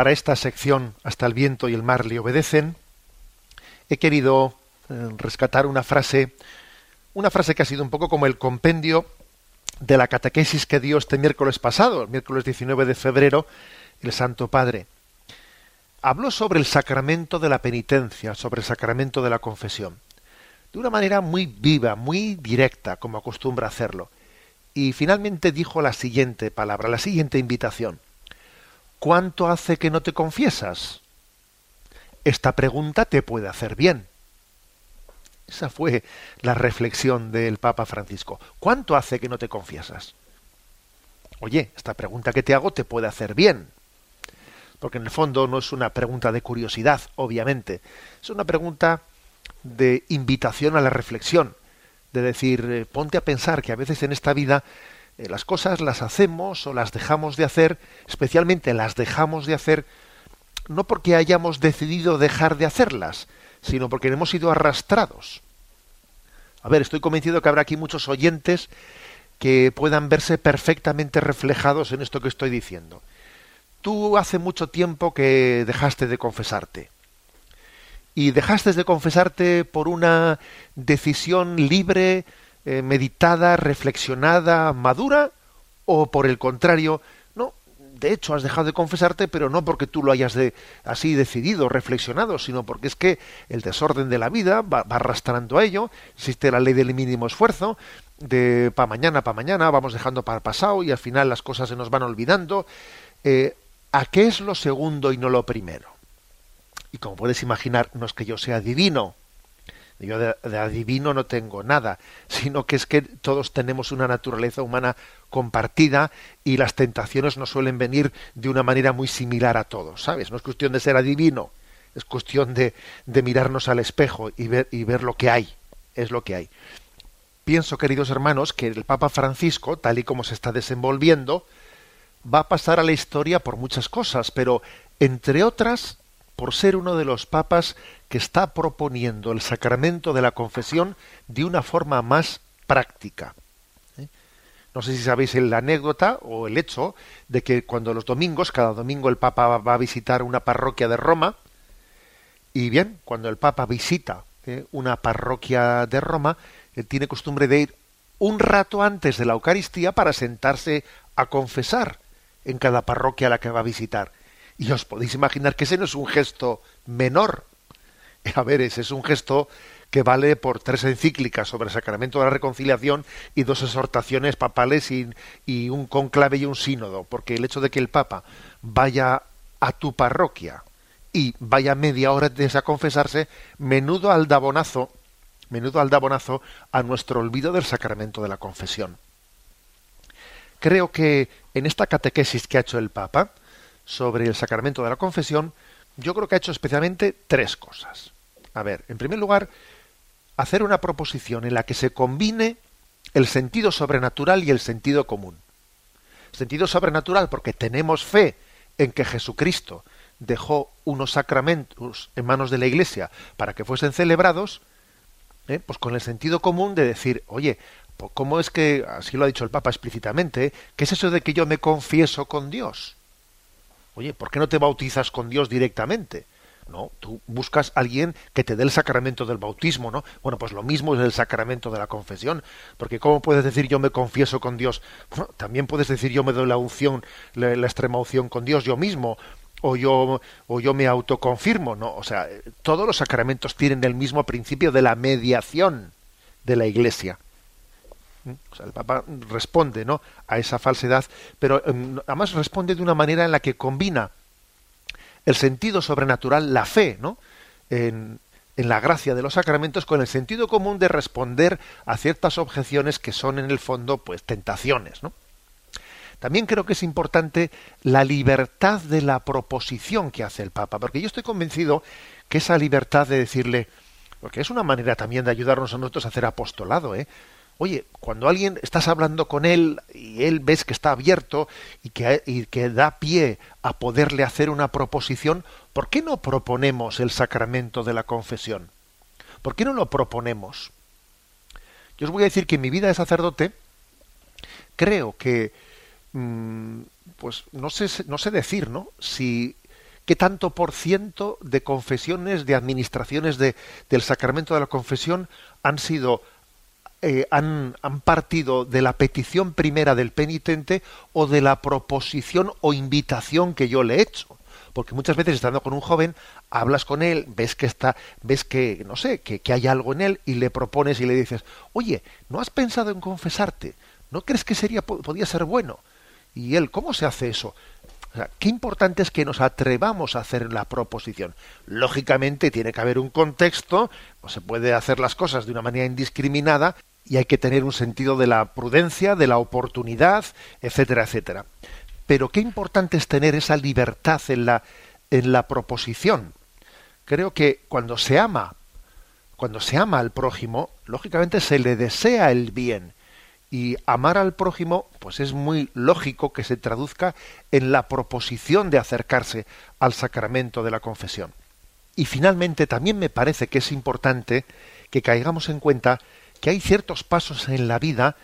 Para esta sección Hasta el viento y el mar le obedecen, he querido eh, rescatar una frase, una frase que ha sido un poco como el compendio de la catequesis que dio este miércoles pasado, el miércoles 19 de febrero, el Santo Padre. Habló sobre el sacramento de la penitencia, sobre el sacramento de la confesión, de una manera muy viva, muy directa, como acostumbra hacerlo. Y finalmente dijo la siguiente palabra, la siguiente invitación. ¿Cuánto hace que no te confiesas? Esta pregunta te puede hacer bien. Esa fue la reflexión del Papa Francisco. ¿Cuánto hace que no te confiesas? Oye, esta pregunta que te hago te puede hacer bien. Porque en el fondo no es una pregunta de curiosidad, obviamente. Es una pregunta de invitación a la reflexión. De decir, eh, ponte a pensar que a veces en esta vida las cosas las hacemos o las dejamos de hacer, especialmente las dejamos de hacer, no porque hayamos decidido dejar de hacerlas, sino porque hemos sido arrastrados. A ver, estoy convencido que habrá aquí muchos oyentes que puedan verse perfectamente reflejados en esto que estoy diciendo. Tú hace mucho tiempo que dejaste de confesarte. Y dejaste de confesarte por una decisión libre, eh, meditada, reflexionada, madura, o por el contrario, no, de hecho has dejado de confesarte, pero no porque tú lo hayas así decidido, reflexionado, sino porque es que el desorden de la vida va, arrastrando a ello, existe la ley del mínimo esfuerzo, de pa mañana, pa mañana, vamos dejando para pasado y al final las cosas se nos van olvidando. Eh, ¿A qué es lo segundo y no lo primero? Y como puedes imaginar, no es que yo sea divino, yo de, adivino no tengo nada, sino que es que todos tenemos una naturaleza humana compartida y las tentaciones nos suelen venir de una manera muy similar a todos, ¿sabes? No es cuestión de ser adivino, es cuestión de, de mirarnos al espejo y ver, y ver lo que hay, es lo que hay. Pienso, queridos hermanos, que el Papa Francisco, tal y como se está desenvolviendo, va a pasar a la historia por muchas cosas, pero entre otras por ser uno de los papas que está proponiendo el sacramento de la confesión de una forma más práctica. ¿eh? No sé si sabéis la anécdota o el hecho de que cuando los domingos, cada domingo el Papa va a visitar una parroquia de Roma, y bien, cuando el Papa visita ¿eh? una parroquia de Roma, él tiene costumbre de ir un rato antes de la Eucaristía para sentarse a confesar en cada parroquia a la que va a visitar. Y os podéis imaginar que ese no es un gesto menor. A ver, ese es un gesto que vale por tres encíclicas sobre el sacramento de la reconciliación y dos exhortaciones papales y, un conclave y un sínodo, porque el hecho de que el Papa vaya a tu parroquia y vaya media hora antes a confesarse, menudo aldabonazo, menudo aldabonazo a nuestro olvido del sacramento de la confesión. Creo que en esta catequesis que ha hecho el Papa sobre el sacramento de la confesión, yo creo que ha hecho especialmente tres cosas. A ver, en primer lugar, hacer una proposición en la que se combine el sentido sobrenatural y el sentido común. Sentido sobrenatural porque tenemos fe en que Jesucristo dejó unos sacramentos en manos de la Iglesia para que fuesen celebrados, ¿eh? pues con el sentido común de decir, oye, pues ¿cómo es que, así lo ha dicho el Papa explícitamente, qué es eso de que yo me confieso con Dios? Oye, ¿por qué no te bautizas con Dios directamente? No, tú buscas a alguien que te dé el sacramento del bautismo, ¿no? Bueno, pues lo mismo es el sacramento de la confesión, porque ¿cómo puedes decir yo me confieso con Dios? Bueno, también puedes decir yo me doy la unción, la, la extrema unción con Dios yo mismo, o yo, o yo me autoconfirmo, ¿no? O sea, todos los sacramentos tienen el mismo principio de la mediación de la Iglesia. Sea, el Papa responde ¿no? a esa falsedad, pero um, además responde de una manera en la que combina el sentido sobrenatural, la fe, ¿no? En, en la gracia de los sacramentos con el sentido común de responder a ciertas objeciones que son en el fondo pues tentaciones, ¿no? También creo que es importante la libertad de la proposición que hace el Papa, porque yo estoy convencido que esa libertad de decirle, porque es una manera también de ayudarnos a nosotros a hacer apostolado, ¿eh? Oye, cuando alguien estás hablando con él y él ves que está abierto y que, y que da pie a poderle hacer una proposición, ¿por qué no proponemos el sacramento de la confesión? ¿Por qué no lo proponemos? Yo os voy a decir que en mi vida de sacerdote creo que Mm, pues no sé, no sé decir, ¿no? Si qué tanto por ciento de confesiones, de administraciones de, del sacramento de la confesión han sido eh, han, han, partido de la petición primera del penitente o de la proposición o invitación que yo le he hecho. Porque muchas veces estando con un joven, hablas con él, ves que está, ves que, no sé, que, que hay algo en él y le propones y le dices, oye, ¿no has pensado en confesarte? ¿No crees que sería, podría ser bueno? ¿Y él cómo se hace eso? Qué importante es que nos atrevamos a hacer la proposición. Lógicamente tiene que haber un contexto, no se puede hacer las cosas de una manera indiscriminada y hay que tener un sentido de la prudencia, de la oportunidad, etcétera, etcétera. Pero qué importante es tener esa libertad en la, en la proposición. Creo que cuando se ama, cuando se ama al prójimo, lógicamente se le desea el bien y amar al prójimo, pues es muy lógico que se traduzca en la proposición de acercarse al sacramento de la confesión. Y finalmente también me parece que es importante que caigamos en cuenta que hay ciertos pasos en la vida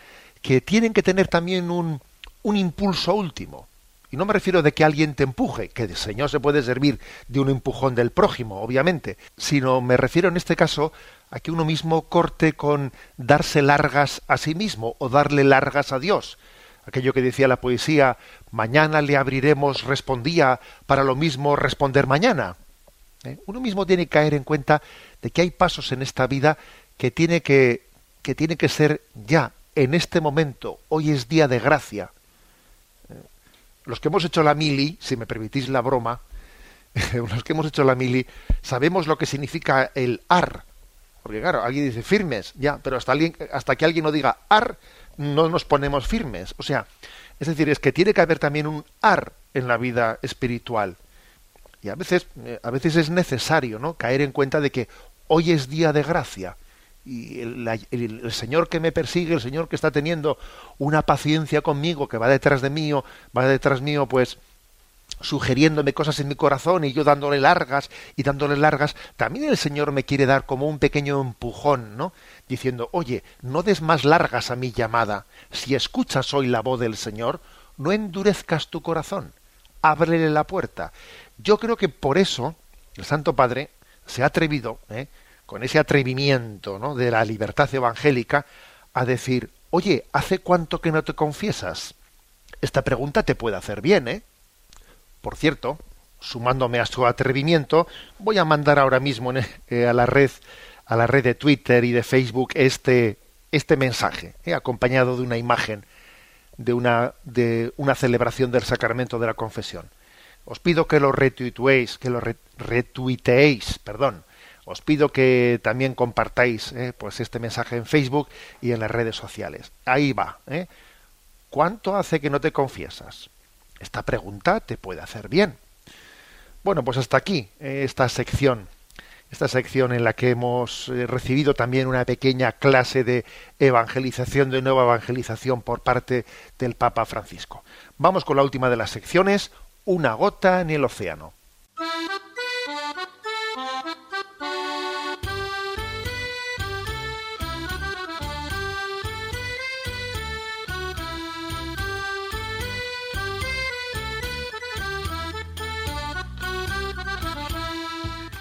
que tienen que tener también un, un impulso último. Y no me refiero de que alguien te empuje, que el Señor se puede servir de un empujón del prójimo, obviamente, sino me refiero en este caso a que uno mismo corte con darse largas a sí mismo o darle largas a Dios. Aquello que decía la poesía, mañana le abriremos, respondía, para lo mismo responder mañana. ¿Eh? Uno mismo tiene que caer en cuenta de que hay pasos en esta vida que tiene que, que tiene que ser ya, en este momento. Hoy es día de gracia. ¿Eh? Los que hemos hecho la mili, si me permitís la broma, los que hemos hecho la mili, sabemos lo que significa el ar, porque claro, alguien dice firmes, ya, pero hasta, alguien, hasta que alguien no diga ar, no nos ponemos firmes. O sea, es decir, es que tiene que haber también un ar en la vida espiritual. Y a veces, eh, a veces es necesario ¿no? caer en cuenta de que hoy es día de gracia. Y el, Señor que me persigue, el Señor que está teniendo una paciencia conmigo, que va detrás de mí, va detrás mío, pues sugiriéndome cosas en mi corazón y yo dándole largas y dándole largas, también el Señor me quiere dar como un pequeño empujón, ¿no? Diciendo, oye, no des más largas a mi llamada. Si escuchas hoy la voz del Señor, no endurezcas tu corazón. Ábrele la puerta. Yo creo que por eso el Santo Padre se ha atrevido, ¿eh? Con ese atrevimiento ¿no? de la libertad evangélica, a decir, oye, ¿hace cuánto que no te confiesas? Esta pregunta te puede hacer bien, ¿eh? Por cierto, sumándome a su atrevimiento, voy a mandar ahora mismo eh, a la red a la red de Twitter y de Facebook este, este mensaje, ¿eh? acompañado de una imagen de una, de una celebración del sacramento de la confesión. Os pido que lo retuiteéis, que lo retuiteéis, perdón. Os pido que también compartáis ¿eh? pues este mensaje en Facebook y en las redes sociales. Ahí va. ¿eh? ¿Cuánto hace que no te confiesas? Esta pregunta te puede hacer bien. Bueno, pues hasta aquí esta sección esta sección en la que hemos eh, recibido también una pequeña clase de evangelización, de nueva evangelización por parte del Papa Francisco. Vamos con la última de las secciones, una gota en el océano.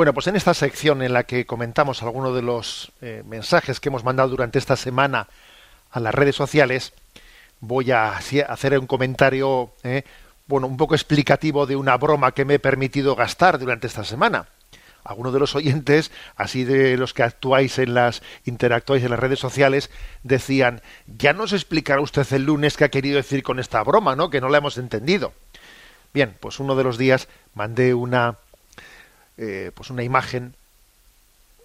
Bueno, pues en esta sección en la que comentamos algunos de los eh, mensajes que hemos mandado durante esta semana a las redes sociales, voy a hacer un comentario, eh, bueno, un poco explicativo de una broma que me he permitido gastar durante esta semana. Algunos de los oyentes, así de los que actuáis en las interactuáis en las redes sociales, decían: ya nos explicará usted el lunes qué ha querido decir con esta broma, ¿no? Que no la hemos entendido. Bien, pues uno de los días mandé una eh, pues una imagen,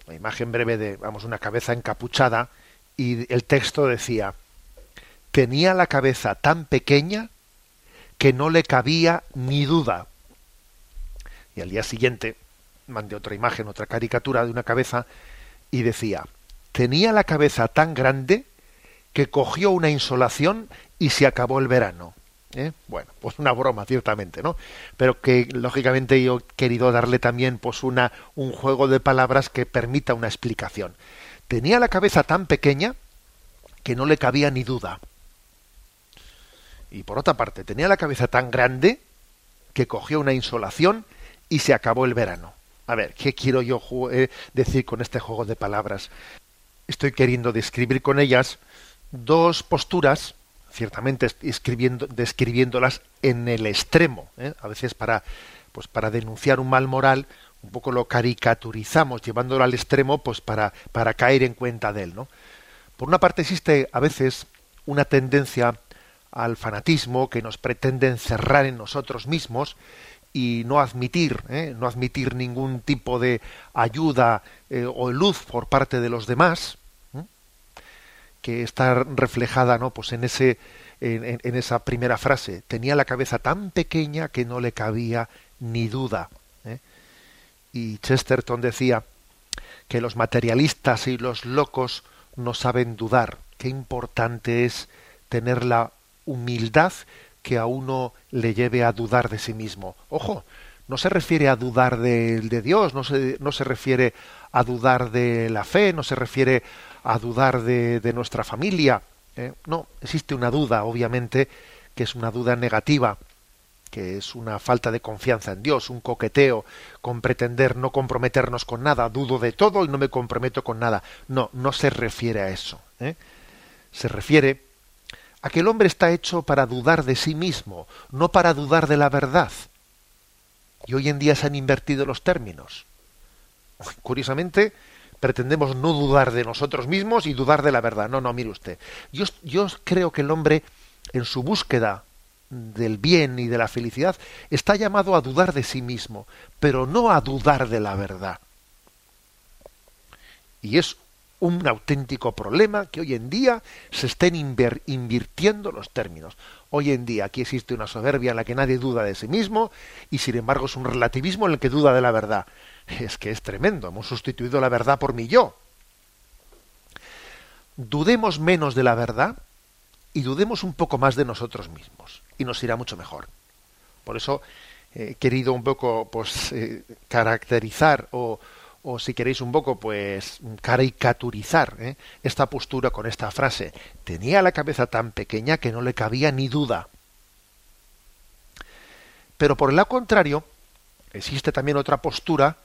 una imagen breve de, vamos, una cabeza encapuchada, y el texto decía, tenía la cabeza tan pequeña que no le cabía ni duda. Y al día siguiente mandé otra imagen, otra caricatura de una cabeza, y decía, tenía la cabeza tan grande que cogió una insolación y se acabó el verano. ¿Eh? Bueno, pues una broma, ciertamente, ¿no? Pero que lógicamente yo he querido darle también pues una, un juego de palabras que permita una explicación. Tenía la cabeza tan pequeña que no le cabía ni duda. Y por otra parte, tenía la cabeza tan grande que cogió una insolación y se acabó el verano. A ver, ¿qué quiero yo eh, decir con este juego de palabras? Estoy queriendo describir con ellas dos posturas ciertamente escribiendo, describiéndolas en el extremo, ¿eh? a veces para, pues para denunciar un mal moral, un poco lo caricaturizamos, llevándolo al extremo, pues para, para caer en cuenta de él, ¿no? Por una parte existe a veces una tendencia al fanatismo que nos pretende encerrar en nosotros mismos y no admitir, ¿eh? no admitir ningún tipo de ayuda eh, o luz por parte de los demás, que está reflejada ¿no? pues en, ese, en, esa primera frase. Tenía la cabeza tan pequeña que no le cabía ni duda. ¿eh? Y Chesterton decía que los materialistas y los locos no saben dudar. Qué importante es tener la humildad que a uno le lleve a dudar de sí mismo. Ojo, no se refiere a dudar de, de Dios, no se, no se refiere a dudar de la fe, no se refiere a dudar de, nuestra familia. ¿eh? No, existe una duda, obviamente, que es una duda negativa, que es una falta de confianza en Dios, un coqueteo con pretender no comprometernos con nada, dudo de todo y no me comprometo con nada. No, no se refiere a eso. ¿eh? Se refiere a que el hombre está hecho para dudar de sí mismo, no para dudar de la verdad. Y hoy en día se han invertido los términos. Curiosamente, pretendemos no dudar de nosotros mismos y dudar de la verdad. No, no, mire usted. Yo, yo creo que el hombre, en su búsqueda del bien y de la felicidad, está llamado a dudar de sí mismo, pero no a dudar de la verdad. Y es un auténtico problema que hoy en día se estén invirtiendo los términos. Hoy en día aquí existe una soberbia en la que nadie duda de sí mismo y sin embargo es un relativismo en el que duda de la verdad. Es que es tremendo, hemos sustituido la verdad por mi yo. Dudemos menos de la verdad y dudemos un poco más de nosotros mismos y nos irá mucho mejor. Por eso he querido un poco pues, eh, caracterizar o, o si queréis un poco, pues caricaturizar ¿eh? esta postura con esta frase. Tenía la cabeza tan pequeña que no le cabía ni duda. Pero por el lado contrario, existe también otra postura,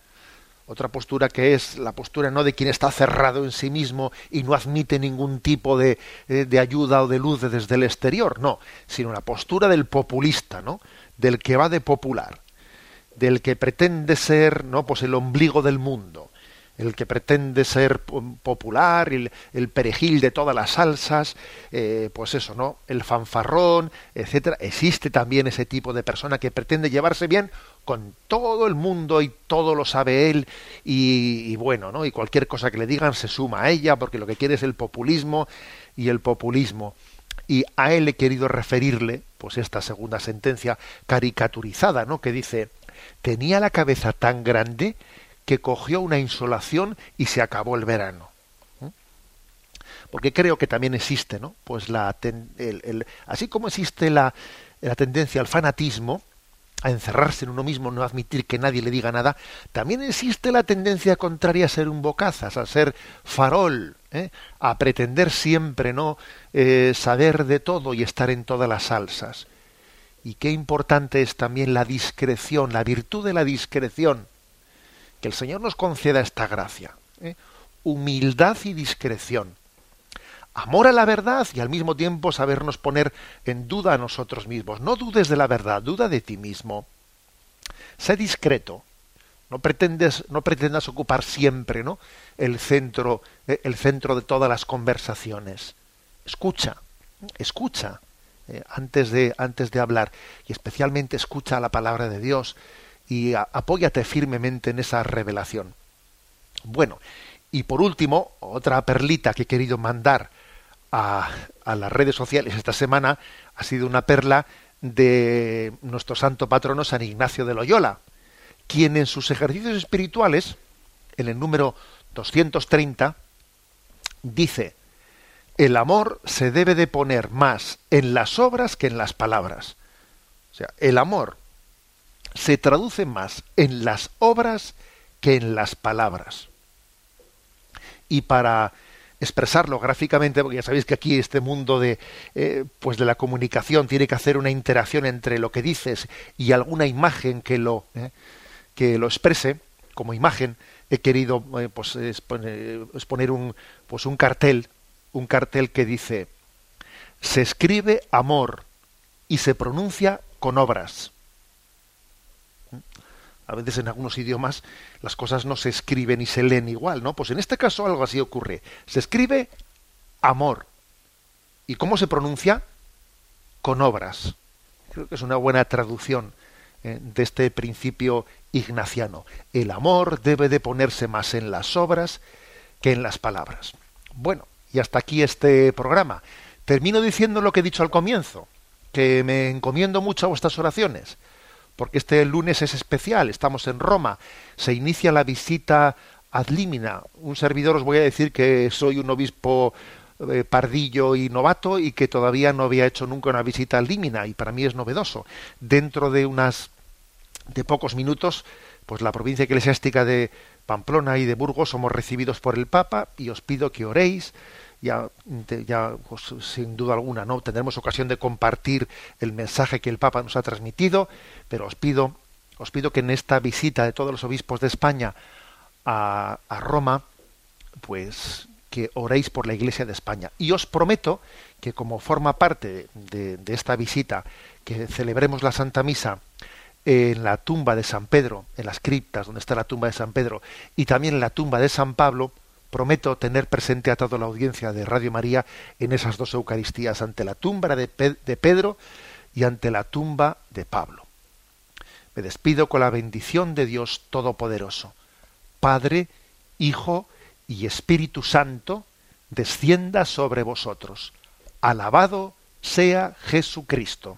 otra postura que es la postura no de quien está cerrado en sí mismo y no admite ningún tipo de, eh, de ayuda o de luz desde el exterior, no, sino la postura del populista, ¿no? Del que va de popular del que pretende ser no pues el ombligo del mundo el que pretende ser popular el, perejil de todas las salsas eh, pues eso no el fanfarrón etcétera. Existe también ese tipo de persona que pretende llevarse bien con todo el mundo y todo lo sabe él y, y bueno no y cualquier cosa que le digan se suma a ella porque lo que quiere es el populismo y el populismo. Y a él he querido referirle pues esta segunda sentencia caricaturizada no que dice tenía la cabeza tan grande que cogió una insolación y se acabó el verano. Porque creo que también existe, ¿no? Pues la así como existe la, la tendencia al fanatismo, a encerrarse en uno mismo, no admitir que nadie le diga nada, también existe la tendencia contraria a ser un bocazas, a ser farol, ¿eh? a pretender siempre no eh, saber de todo y estar en todas las salsas. Y qué importante es también la discreción, la virtud de la discreción. Que el Señor nos conceda esta gracia. ¿eh? Humildad y discreción. Amor a la verdad y al mismo tiempo sabernos poner en duda a nosotros mismos. No dudes de la verdad, duda de ti mismo. Sé discreto. No pretendes, no pretendas ocupar siempre, ¿no? El centro, eh, el centro de todas las conversaciones. Escucha, escucha eh, antes, de, antes de hablar y especialmente escucha la palabra de Dios y apóyate firmemente en esa revelación. Bueno, y por último, otra perlita que he querido mandar a, a las redes sociales esta semana ha sido una perla de nuestro santo patrono San Ignacio de Loyola, quien en sus ejercicios espirituales, en el número 230, dice, el amor se debe de poner más en las obras que en las palabras. O sea, el amor se traduce más en las obras que en las palabras. Y para expresarlo gráficamente, porque ya sabéis que aquí este mundo de, eh, pues de la comunicación tiene que hacer una interacción entre lo que dices y alguna imagen que lo, eh, que lo exprese como imagen, he querido eh, pues, exponer un, pues un cartel un cartel que dice, se escribe amor y se pronuncia con obras. A veces en algunos idiomas las cosas no se escriben y se leen igual, ¿no? Pues en este caso algo así ocurre. Se escribe amor. ¿Y cómo se pronuncia? Con obras. Creo que es una buena traducción eh, de este principio ignaciano. El amor debe de ponerse más en las obras que en las palabras. Bueno, y hasta aquí este programa. Termino diciendo lo que he dicho al comienzo, que me encomiendo mucho a vuestras oraciones, porque este lunes es especial, estamos en Roma, se inicia la visita ad limina. Un servidor os voy a decir que soy un obispo eh, pardillo y novato y que todavía no había hecho nunca una visita ad limina y para mí es novedoso. Dentro de unas de pocos minutos, pues la provincia eclesiástica de Pamplona y de Burgos somos recibidos por el Papa y os pido que oréis ya, ya pues, sin duda alguna no tendremos ocasión de compartir el mensaje que el Papa nos ha transmitido, pero os pido, os pido que en esta visita de todos los obispos de España a, a Roma, pues que oréis por la Iglesia de España. Y os prometo que como forma parte de, de, esta visita, que celebremos la Santa Misa en la tumba de San Pedro, en las criptas donde está la tumba de San Pedro, y también en la tumba de San Pablo, prometo tener presente a toda la audiencia de Radio María en esas dos Eucaristías, ante la tumba de, Pedro y ante la tumba de Pablo. Me despido con la bendición de Dios Todopoderoso. Padre, Hijo y Espíritu Santo, descienda sobre vosotros. Alabado sea Jesucristo.